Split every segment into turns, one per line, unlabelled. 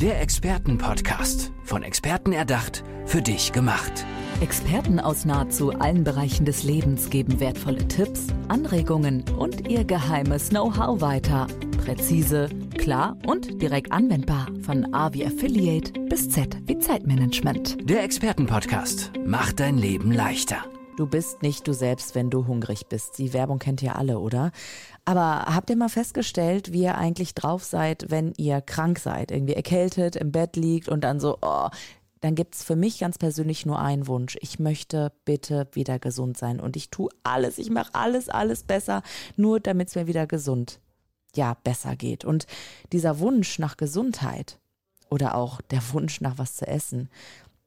Der Expertenpodcast. Von Experten erdacht, für dich gemacht.
Experten aus nahezu allen Bereichen des Lebens geben wertvolle Tipps, Anregungen und ihr geheimes Know-how weiter. Präzise, klar und direkt anwendbar. Von A wie Affiliate bis Z wie Zeitmanagement.
Der Expertenpodcast macht dein Leben leichter.
Du bist nicht du selbst, wenn du hungrig bist. Die Werbung kennt ihr alle, oder? Aber habt ihr mal festgestellt, wie ihr eigentlich drauf seid, wenn ihr krank seid, irgendwie erkältet, im Bett liegt und dann so, oh, dann gibt's für mich ganz persönlich nur einen Wunsch. Ich möchte bitte wieder gesund sein und ich tue alles, ich mache alles, alles besser, nur damit es mir wieder gesund, ja, besser geht. Und dieser Wunsch nach Gesundheit oder auch der Wunsch nach was zu essen,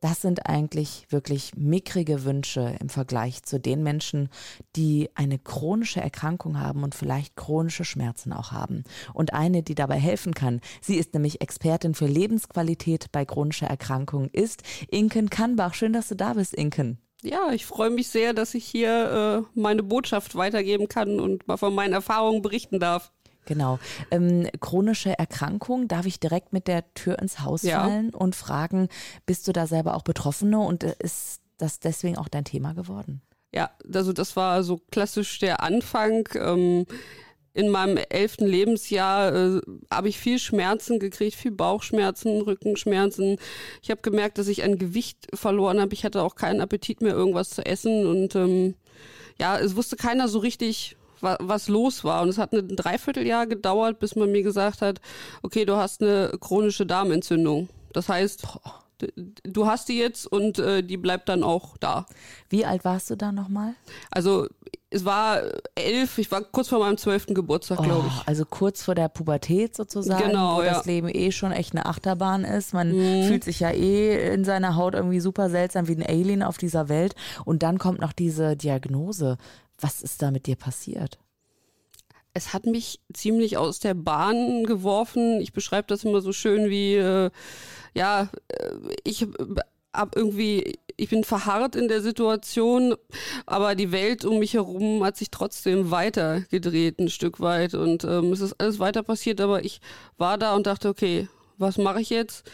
das sind eigentlich wirklich mickrige Wünsche im Vergleich zu den Menschen, die eine chronische Erkrankung haben und vielleicht chronische Schmerzen auch haben. Und eine, die dabei helfen kann, sie ist nämlich Expertin für Lebensqualität bei chronischer Erkrankung, ist Inken Kannbach. Schön, dass du da bist, Inken.
Ja, ich freue mich sehr, dass ich hier äh, meine Botschaft weitergeben kann und mal von meinen Erfahrungen berichten darf.
Genau. Ähm, chronische Erkrankung, darf ich direkt mit der Tür ins Haus ja. fallen und fragen, bist du da selber auch Betroffene und äh, ist das deswegen auch dein Thema geworden?
Ja, also das war so klassisch der Anfang. Ähm, in meinem elften Lebensjahr äh, habe ich viel Schmerzen gekriegt, viel Bauchschmerzen, Rückenschmerzen. Ich habe gemerkt, dass ich an Gewicht verloren habe. Ich hatte auch keinen Appetit mehr, irgendwas zu essen. Und ähm, ja, es wusste keiner so richtig, was los war. Und es hat ein Dreivierteljahr gedauert, bis man mir gesagt hat, okay, du hast eine chronische Darmentzündung. Das heißt, du hast die jetzt und äh, die bleibt dann auch da.
Wie alt warst du da nochmal?
Also es war elf, ich war kurz vor meinem zwölften Geburtstag, oh, glaube ich.
Also kurz vor der Pubertät sozusagen,
genau,
wo
ja.
das Leben eh schon echt eine Achterbahn ist. Man mhm. fühlt sich ja eh in seiner Haut irgendwie super seltsam wie ein Alien auf dieser Welt. Und dann kommt noch diese Diagnose. Was ist da mit dir passiert?
Es hat mich ziemlich aus der Bahn geworfen. Ich beschreibe das immer so schön wie, äh, ja, äh, ich hab irgendwie, ich bin verharrt in der Situation, aber die Welt um mich herum hat sich trotzdem weitergedreht ein Stück weit und ähm, es ist alles weiter passiert, aber ich war da und dachte, okay, was mache ich jetzt?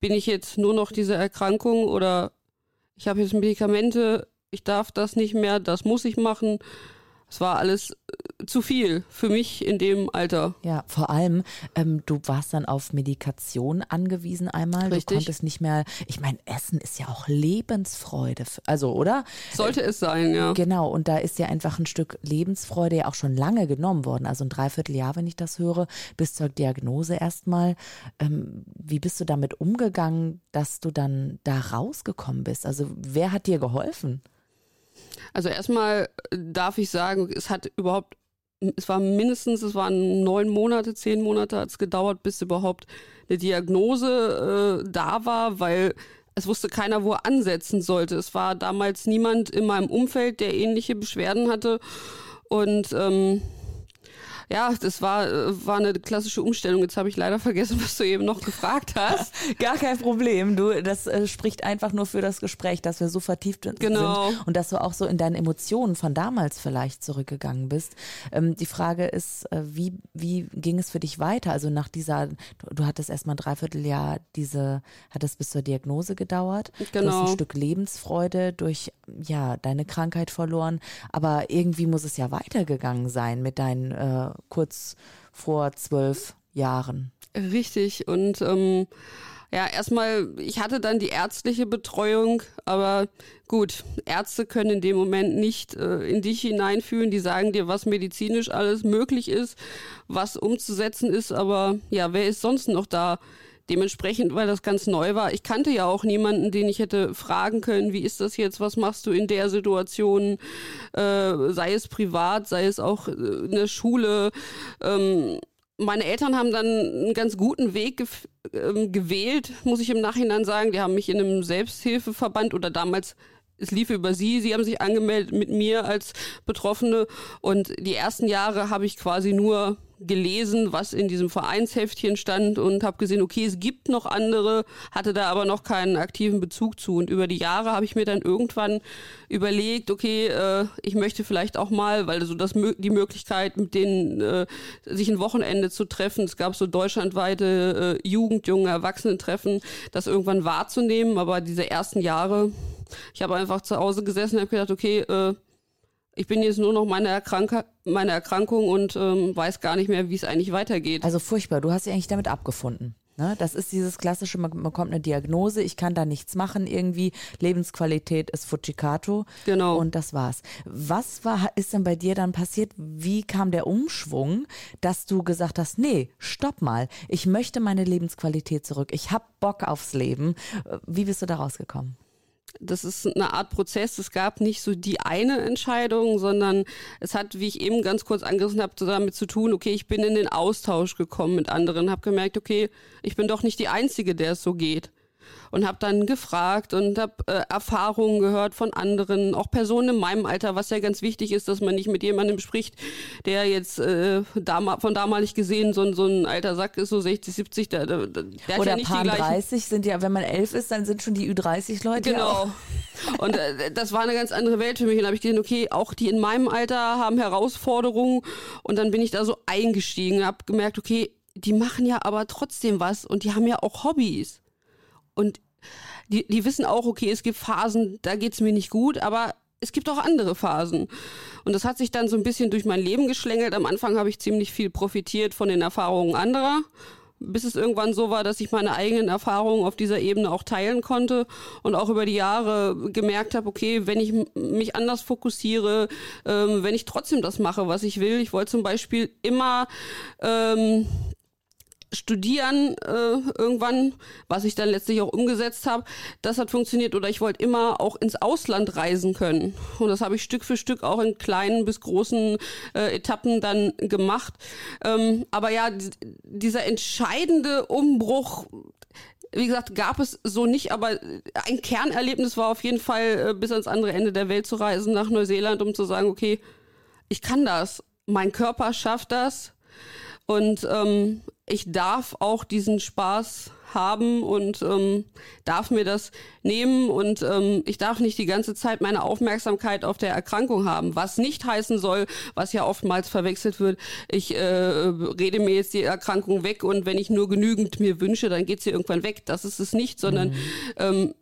Bin ich jetzt nur noch diese Erkrankung oder ich habe jetzt Medikamente, ich darf das nicht mehr, das muss ich machen. Es war alles äh, zu viel für mich in dem Alter.
Ja, vor allem, ähm, du warst dann auf Medikation angewiesen einmal.
Richtig.
Du konntest nicht mehr, ich meine, Essen ist ja auch Lebensfreude, also, oder?
Sollte es sein, ja.
Genau, und da ist ja einfach ein Stück Lebensfreude ja auch schon lange genommen worden. Also ein Dreivierteljahr, wenn ich das höre, bis zur Diagnose erstmal. Ähm, wie bist du damit umgegangen, dass du dann da rausgekommen bist? Also wer hat dir geholfen?
Also erstmal darf ich sagen, es hat überhaupt, es war mindestens, es waren neun Monate, zehn Monate hat es gedauert, bis überhaupt eine Diagnose äh, da war, weil es wusste keiner, wo er ansetzen sollte. Es war damals niemand in meinem Umfeld, der ähnliche Beschwerden hatte. Und ähm, ja, das war, äh, war eine klassische Umstellung. Jetzt habe ich leider vergessen, was du eben noch gefragt hast.
Gar kein Problem. Du, das äh, spricht einfach nur für das Gespräch, dass wir so vertieft
genau.
sind und dass du auch so in deinen Emotionen von damals vielleicht zurückgegangen bist. Ähm, die Frage ist, äh, wie, wie ging es für dich weiter? Also nach dieser, du, du hattest erstmal ein Dreivierteljahr diese, hat es bis zur Diagnose gedauert.
Genau.
Du hast ein genau. Stück Lebensfreude durch, ja, deine Krankheit verloren. Aber irgendwie muss es ja weitergegangen sein mit deinen äh, kurz vor zwölf Jahren.
Richtig. Und ähm, ja, erstmal, ich hatte dann die ärztliche Betreuung, aber gut, Ärzte können in dem Moment nicht äh, in dich hineinfühlen. Die sagen dir, was medizinisch alles möglich ist, was umzusetzen ist, aber ja, wer ist sonst noch da? Dementsprechend, weil das ganz neu war, ich kannte ja auch niemanden, den ich hätte fragen können, wie ist das jetzt, was machst du in der Situation, äh, sei es privat, sei es auch äh, in der Schule. Ähm, meine Eltern haben dann einen ganz guten Weg ge äh, gewählt, muss ich im Nachhinein sagen. Die haben mich in einem Selbsthilfeverband oder damals es lief über sie, sie haben sich angemeldet mit mir als Betroffene und die ersten Jahre habe ich quasi nur gelesen, was in diesem Vereinsheftchen stand und habe gesehen, okay, es gibt noch andere, hatte da aber noch keinen aktiven Bezug zu. Und über die Jahre habe ich mir dann irgendwann überlegt, okay, äh, ich möchte vielleicht auch mal, weil so das die Möglichkeit, mit denen äh, sich ein Wochenende zu treffen, es gab so deutschlandweite äh, Jugend, junge Erwachsenentreffen, das irgendwann wahrzunehmen. Aber diese ersten Jahre, ich habe einfach zu Hause gesessen und habe gedacht, okay, äh, ich bin jetzt nur noch meine, Erkrank meine Erkrankung und ähm, weiß gar nicht mehr, wie es eigentlich weitergeht.
Also furchtbar, du hast dich eigentlich damit abgefunden. Ne? Das ist dieses klassische, man bekommt eine Diagnose, ich kann da nichts machen irgendwie, Lebensqualität ist Fujikato.
Genau.
Und das war's. Was war, ist denn bei dir dann passiert? Wie kam der Umschwung, dass du gesagt hast, nee, stopp mal, ich möchte meine Lebensqualität zurück, ich hab Bock aufs Leben. Wie bist du da rausgekommen?
Das ist eine Art Prozess. Es gab nicht so die eine Entscheidung, sondern es hat, wie ich eben ganz kurz angerissen habe, damit zu tun, okay, ich bin in den Austausch gekommen mit anderen, habe gemerkt, okay, ich bin doch nicht die Einzige, der es so geht und habe dann gefragt und habe äh, Erfahrungen gehört von anderen, auch Personen in meinem Alter, was ja ganz wichtig ist, dass man nicht mit jemandem spricht, der jetzt äh, dam von damalig gesehen so, ein so ein alter Sack ist, so 60, 70, der, der, der
Oder ja nicht Paar die 30 sind ja, wenn man elf ist, dann sind schon die Ü30-Leute.
Genau. Und äh, das war eine ganz andere Welt für mich. Und da habe ich gesehen, okay, auch die in meinem Alter haben Herausforderungen. Und dann bin ich da so eingestiegen, habe gemerkt, okay, die machen ja aber trotzdem was und die haben ja auch Hobbys. Und die, die wissen auch, okay, es gibt Phasen, da geht's mir nicht gut, aber es gibt auch andere Phasen. Und das hat sich dann so ein bisschen durch mein Leben geschlängelt. Am Anfang habe ich ziemlich viel profitiert von den Erfahrungen anderer, bis es irgendwann so war, dass ich meine eigenen Erfahrungen auf dieser Ebene auch teilen konnte und auch über die Jahre gemerkt habe, okay, wenn ich mich anders fokussiere, ähm, wenn ich trotzdem das mache, was ich will. Ich wollte zum Beispiel immer ähm, studieren äh, irgendwann, was ich dann letztlich auch umgesetzt habe. Das hat funktioniert oder ich wollte immer auch ins Ausland reisen können. Und das habe ich Stück für Stück auch in kleinen bis großen äh, Etappen dann gemacht. Ähm, aber ja, dieser entscheidende Umbruch, wie gesagt, gab es so nicht, aber ein Kernerlebnis war auf jeden Fall, äh, bis ans andere Ende der Welt zu reisen, nach Neuseeland, um zu sagen, okay, ich kann das. Mein Körper schafft das. Und ähm, ich darf auch diesen Spaß haben und ähm, darf mir das nehmen und ähm, ich darf nicht die ganze Zeit meine Aufmerksamkeit auf der Erkrankung haben, was nicht heißen soll, was ja oftmals verwechselt wird, ich äh, rede mir jetzt die Erkrankung weg und wenn ich nur genügend mir wünsche, dann geht sie irgendwann weg. Das ist es nicht, sondern mhm. ähm,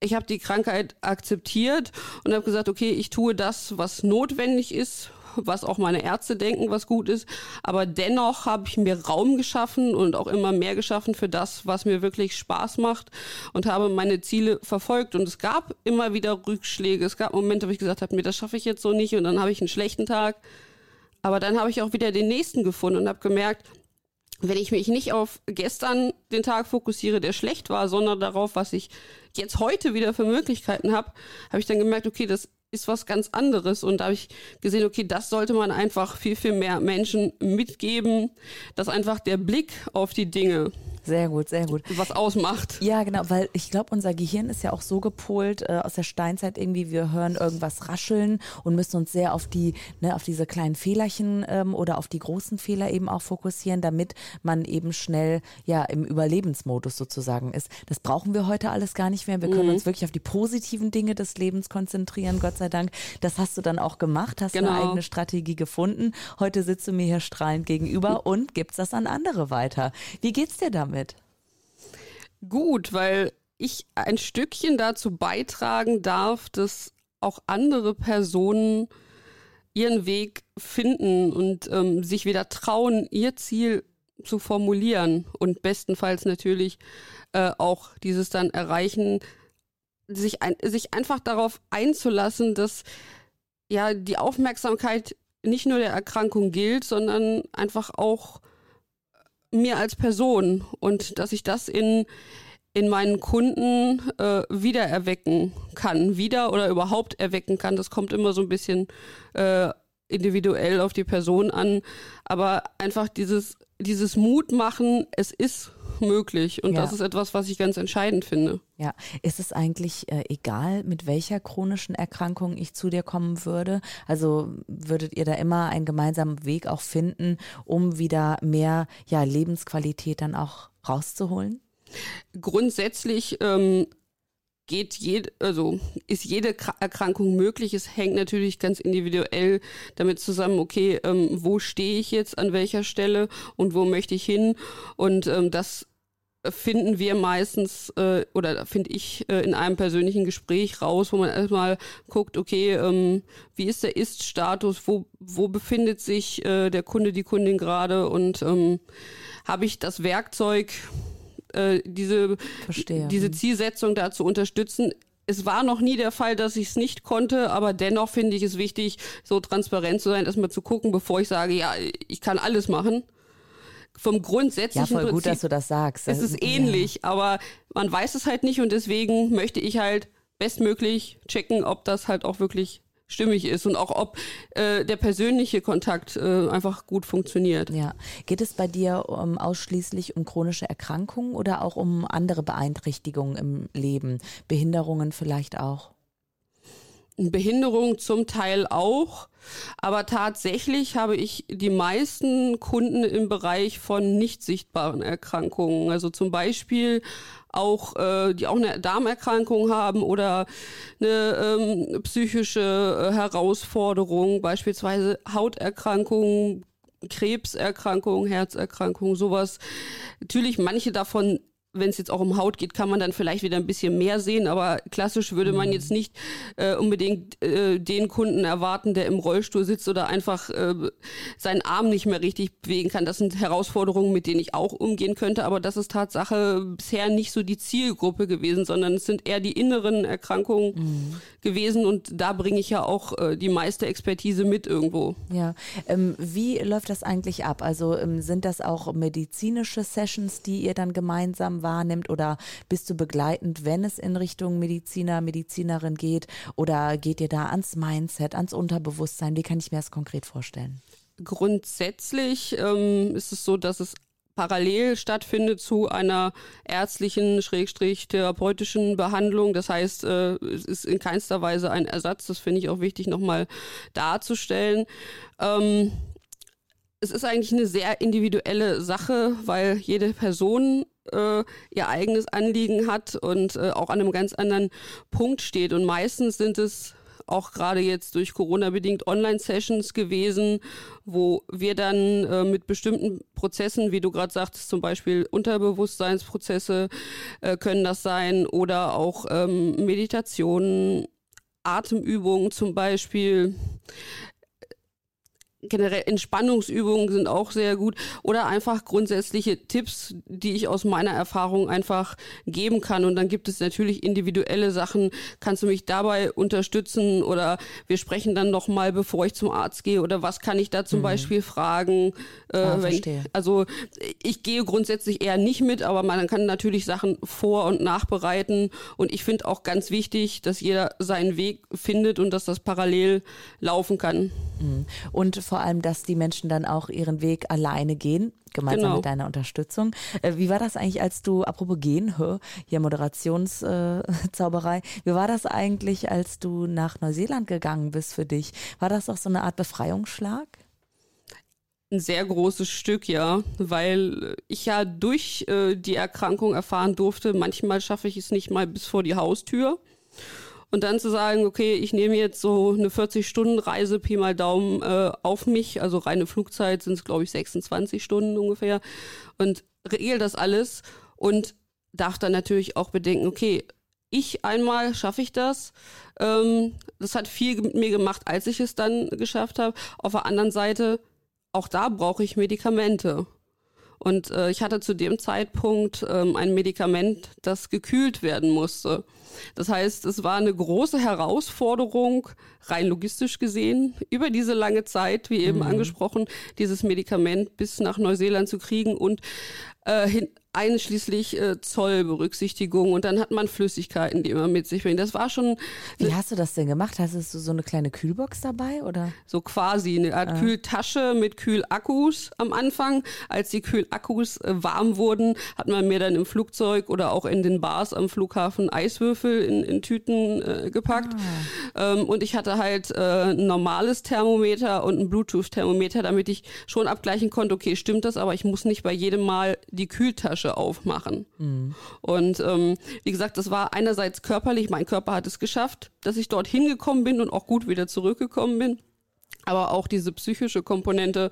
ich habe die Krankheit akzeptiert und habe gesagt, okay, ich tue das, was notwendig ist was auch meine Ärzte denken, was gut ist. Aber dennoch habe ich mir Raum geschaffen und auch immer mehr geschaffen für das, was mir wirklich Spaß macht und habe meine Ziele verfolgt. Und es gab immer wieder Rückschläge. Es gab Momente, wo ich gesagt habe, mir das schaffe ich jetzt so nicht und dann habe ich einen schlechten Tag. Aber dann habe ich auch wieder den nächsten gefunden und habe gemerkt, wenn ich mich nicht auf gestern den Tag fokussiere, der schlecht war, sondern darauf, was ich jetzt heute wieder für Möglichkeiten habe, habe ich dann gemerkt, okay, das ist was ganz anderes. Und da habe ich gesehen, okay, das sollte man einfach viel, viel mehr Menschen mitgeben, dass einfach der Blick auf die Dinge
sehr gut, sehr gut.
Was ausmacht.
Ja, genau, weil ich glaube, unser Gehirn ist ja auch so gepolt äh, aus der Steinzeit irgendwie, wir hören irgendwas rascheln und müssen uns sehr auf die, ne, auf diese kleinen Fehlerchen ähm, oder auf die großen Fehler eben auch fokussieren, damit man eben schnell ja im Überlebensmodus sozusagen ist. Das brauchen wir heute alles gar nicht mehr. Wir können mhm. uns wirklich auf die positiven Dinge des Lebens konzentrieren, Gott sei Dank. Das hast du dann auch gemacht, hast genau. eine eigene Strategie gefunden. Heute sitzt du mir hier strahlend gegenüber und gibst das an andere weiter. Wie geht's dir damit? Damit?
Gut, weil ich ein Stückchen dazu beitragen darf, dass auch andere Personen ihren Weg finden und ähm, sich wieder trauen, ihr Ziel zu formulieren und bestenfalls natürlich äh, auch dieses dann erreichen, sich, ein, sich einfach darauf einzulassen, dass ja die Aufmerksamkeit nicht nur der Erkrankung gilt, sondern einfach auch mir als Person und dass ich das in, in meinen Kunden äh, wiedererwecken kann. Wieder oder überhaupt erwecken kann. Das kommt immer so ein bisschen äh, individuell auf die Person an. Aber einfach dieses, dieses Mut machen, es ist möglich. Und
Ja.
das ist etwas, was ich ganz entscheidend finde.
Ja, ist es eigentlich äh, egal, mit welcher chronischen Erkrankung ich zu dir kommen würde? Also würdet ihr da immer einen gemeinsamen Weg auch finden, um wieder mehr ja, Lebensqualität dann auch rauszuholen?
Grundsätzlich ähm, geht jede, also ist jede Kra- Erkrankung möglich. Es hängt natürlich ganz individuell damit zusammen, okay, ähm, wo stehe ich jetzt an welcher Stelle und wo möchte ich hin? Und ähm, das finden wir meistens äh, oder finde ich äh, in einem persönlichen Gespräch raus, wo man erstmal guckt, okay, ähm, wie ist der Ist-Status, wo, wo befindet sich äh, der Kunde, die Kundin gerade und ähm, habe ich das Werkzeug, äh, diese, diese Zielsetzung da zu unterstützen. Es war noch nie der Fall, dass ich es nicht konnte, aber dennoch finde ich es wichtig, so transparent zu sein, erstmal zu gucken, bevor ich sage, ja, ich kann alles machen. Vom
Ja,
grundsätzlichen
voll gut,
Prinzip
dass du das sagst.
es ist
Ja.
ähnlich, aber man weiß es halt nicht und deswegen möchte ich halt bestmöglich checken, ob das halt auch wirklich stimmig ist und auch ob äh, der persönliche Kontakt äh, einfach gut funktioniert.
Ja. Geht es bei dir um, ausschließlich um chronische Erkrankungen oder auch um andere Beeinträchtigungen im Leben? Behinderungen vielleicht auch?
Behinderung zum Teil auch, aber tatsächlich habe ich die meisten Kunden im Bereich von nicht sichtbaren Erkrankungen, also zum Beispiel auch, äh, die auch eine Darmerkrankung haben oder eine ähm, psychische äh, Herausforderung, beispielsweise Hauterkrankungen, Krebserkrankungen, Herzerkrankungen, sowas. Natürlich manche davon wenn es jetzt auch um Haut geht, kann man dann vielleicht wieder ein bisschen mehr sehen, aber klassisch würde man jetzt nicht äh, unbedingt äh, den Kunden erwarten, der im Rollstuhl sitzt oder einfach äh, seinen Arm nicht mehr richtig bewegen kann. Das sind Herausforderungen, mit denen ich auch umgehen könnte, aber das ist Tatsache bisher nicht so die Zielgruppe gewesen, sondern es sind eher die inneren Erkrankungen gewesen und da bringe ich ja auch äh, die meiste Expertise mit irgendwo.
Ja, ähm, wie läuft das eigentlich ab? Also ähm, sind das auch medizinische Sessions, die ihr dann gemeinsam wahrnimmt oder bist du begleitend, wenn es in Richtung Mediziner, Medizinerin geht oder geht ihr da ans Mindset, ans Unterbewusstsein? Wie kann ich mir das konkret vorstellen?
Grundsätzlich ähm, ist es so, dass es parallel stattfindet zu einer ärztlichen, schrägstrich therapeutischen Behandlung. Das heißt, äh, es ist in keinster Weise ein Ersatz. Das finde ich auch wichtig nochmal darzustellen. Ähm, es ist eigentlich eine sehr individuelle Sache, weil jede Person äh, ihr eigenes Anliegen hat und äh, auch an einem ganz anderen Punkt steht. Und meistens sind es auch gerade jetzt durch Corona bedingt Online-Sessions gewesen, wo wir dann äh, mit bestimmten Prozessen, wie du gerade sagtest, zum Beispiel Unterbewusstseinsprozesse äh, können das sein oder auch ähm, Meditationen, Atemübungen zum Beispiel, generell Entspannungsübungen sind auch sehr gut oder einfach grundsätzliche Tipps, die ich aus meiner Erfahrung einfach geben kann. Und dann gibt es natürlich individuelle Sachen. Kannst du mich dabei unterstützen oder wir sprechen dann noch mal, bevor ich zum Arzt gehe oder was kann ich da zum Beispiel fragen? Äh,
Ah,
wenn,
verstehe.
also ich gehe grundsätzlich eher nicht mit, aber man kann natürlich Sachen vor- und nachbereiten. Und ich finde auch ganz wichtig, dass jeder seinen Weg findet und dass das parallel laufen kann.
Und vor allem, dass die Menschen dann auch ihren Weg alleine gehen, gemeinsam
Genau.
mit deiner Unterstützung. Äh, wie war das eigentlich, als du, apropos gehen, hier Moderationszauberei, äh, wie war das eigentlich, als du nach Neuseeland gegangen bist für dich? War das auch so eine Art Befreiungsschlag?
Ein sehr großes Stück, ja, weil ich ja durch äh, die Erkrankung erfahren durfte, manchmal schaffe ich es nicht mal bis vor die Haustür. Und dann zu sagen, okay, ich nehme jetzt so eine 40-Stunden-Reise, Pi mal Daumen, äh, auf mich, also reine Flugzeit sind es, glaube ich, 26 Stunden ungefähr, und regel das alles und darf dann natürlich auch bedenken, okay, ich einmal schaffe ich das. Ähm, das hat viel mit mir gemacht, als ich es dann geschafft habe. Auf der anderen Seite, auch da brauche ich Medikamente. Und äh, ich hatte zu dem Zeitpunkt ähm, ein Medikament, das gekühlt werden musste. Das heißt, es war eine große Herausforderung, rein logistisch gesehen, über diese lange Zeit, wie eben angesprochen, dieses Medikament bis nach Neuseeland zu kriegen und äh, hin, einschließlich äh, Zollberücksichtigung und dann hat man Flüssigkeiten, die man mit sich bringt. Das war schon.
Wie hast du das denn gemacht? Hast du so eine kleine Kühlbox dabei oder?
So quasi eine Art ah. Kühltasche mit Kühlakkus am Anfang. Als die Kühlakkus äh, warm wurden, hat man mir dann im Flugzeug oder auch in den Bars am Flughafen Eiswürfel in, in Tüten äh, gepackt. Ah. Ähm, und ich hatte halt äh, ein normales Thermometer und ein Bluetooth-Thermometer, damit ich schon abgleichen konnte, okay, stimmt das, aber ich muss nicht bei jedem Mal die Kühltasche aufmachen. Mhm. Und ähm, wie gesagt, das war einerseits körperlich, mein Körper hat es geschafft, dass ich dort hingekommen bin und auch gut wieder zurückgekommen bin. Aber auch diese psychische Komponente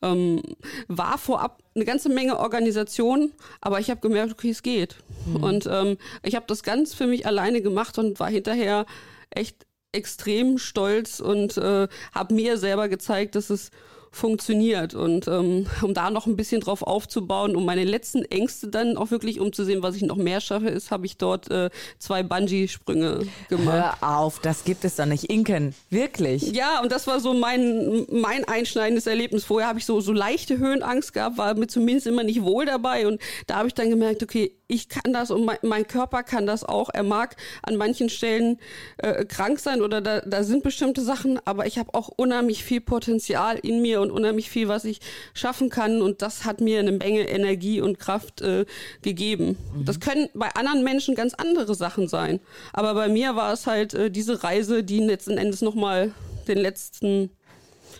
ähm, war vorab eine ganze Menge Organisation, aber ich habe gemerkt, okay, es geht. Mhm. Und ähm, ich habe das ganz für mich alleine gemacht und war hinterher echt extrem stolz und äh, habe mir selber gezeigt, dass es funktioniert. Und ähm, um da noch ein bisschen drauf aufzubauen, um meine letzten Ängste dann auch wirklich umzusehen, was ich noch mehr schaffe, ist, habe ich dort äh, zwei Bungee-Sprünge gemacht.
Hör auf, das gibt es doch nicht. Inken, wirklich?
Ja, und das war so mein, mein einschneidendes Erlebnis. Vorher habe ich so, so leichte Höhenangst gehabt, war mir zumindest immer nicht wohl dabei. Und da habe ich dann gemerkt, okay, ich kann das und mein, Körper kann das auch. Er mag an manchen Stellen äh, krank sein oder da, da sind bestimmte Sachen, aber ich habe auch unheimlich viel Potenzial in mir und unheimlich viel, was ich schaffen kann. Und das hat mir eine Menge Energie und Kraft äh, gegeben. Mhm. Das können bei anderen Menschen ganz andere Sachen sein. Aber bei mir war es halt äh, diese Reise, die letzten Endes nochmal den letzten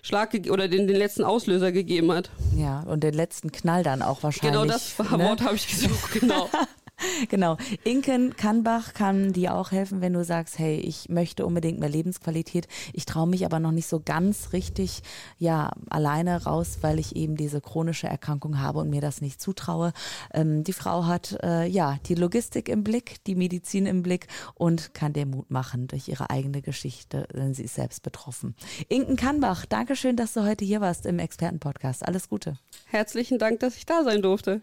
Schlag oder den, den letzten Auslöser gegeben hat.
Ja, und den letzten Knall dann auch wahrscheinlich.
Genau das ne? Wort habe ich gesucht, genau.
genau. Inken Kannbach kann dir auch helfen, wenn du sagst, hey, ich möchte unbedingt mehr Lebensqualität. Ich traue mich aber noch nicht so ganz richtig, ja, alleine raus, weil ich eben diese chronische Erkrankung habe und mir das nicht zutraue. Ähm, die Frau hat, äh, ja, die Logistik im Blick, die Medizin im Blick und kann dir Mut machen durch ihre eigene Geschichte, denn sie ist selbst betroffen. Inken Kannbach, danke schön, dass du heute hier warst im Expertenpodcast. Alles Gute.
Herzlichen Dank, dass ich da sein durfte.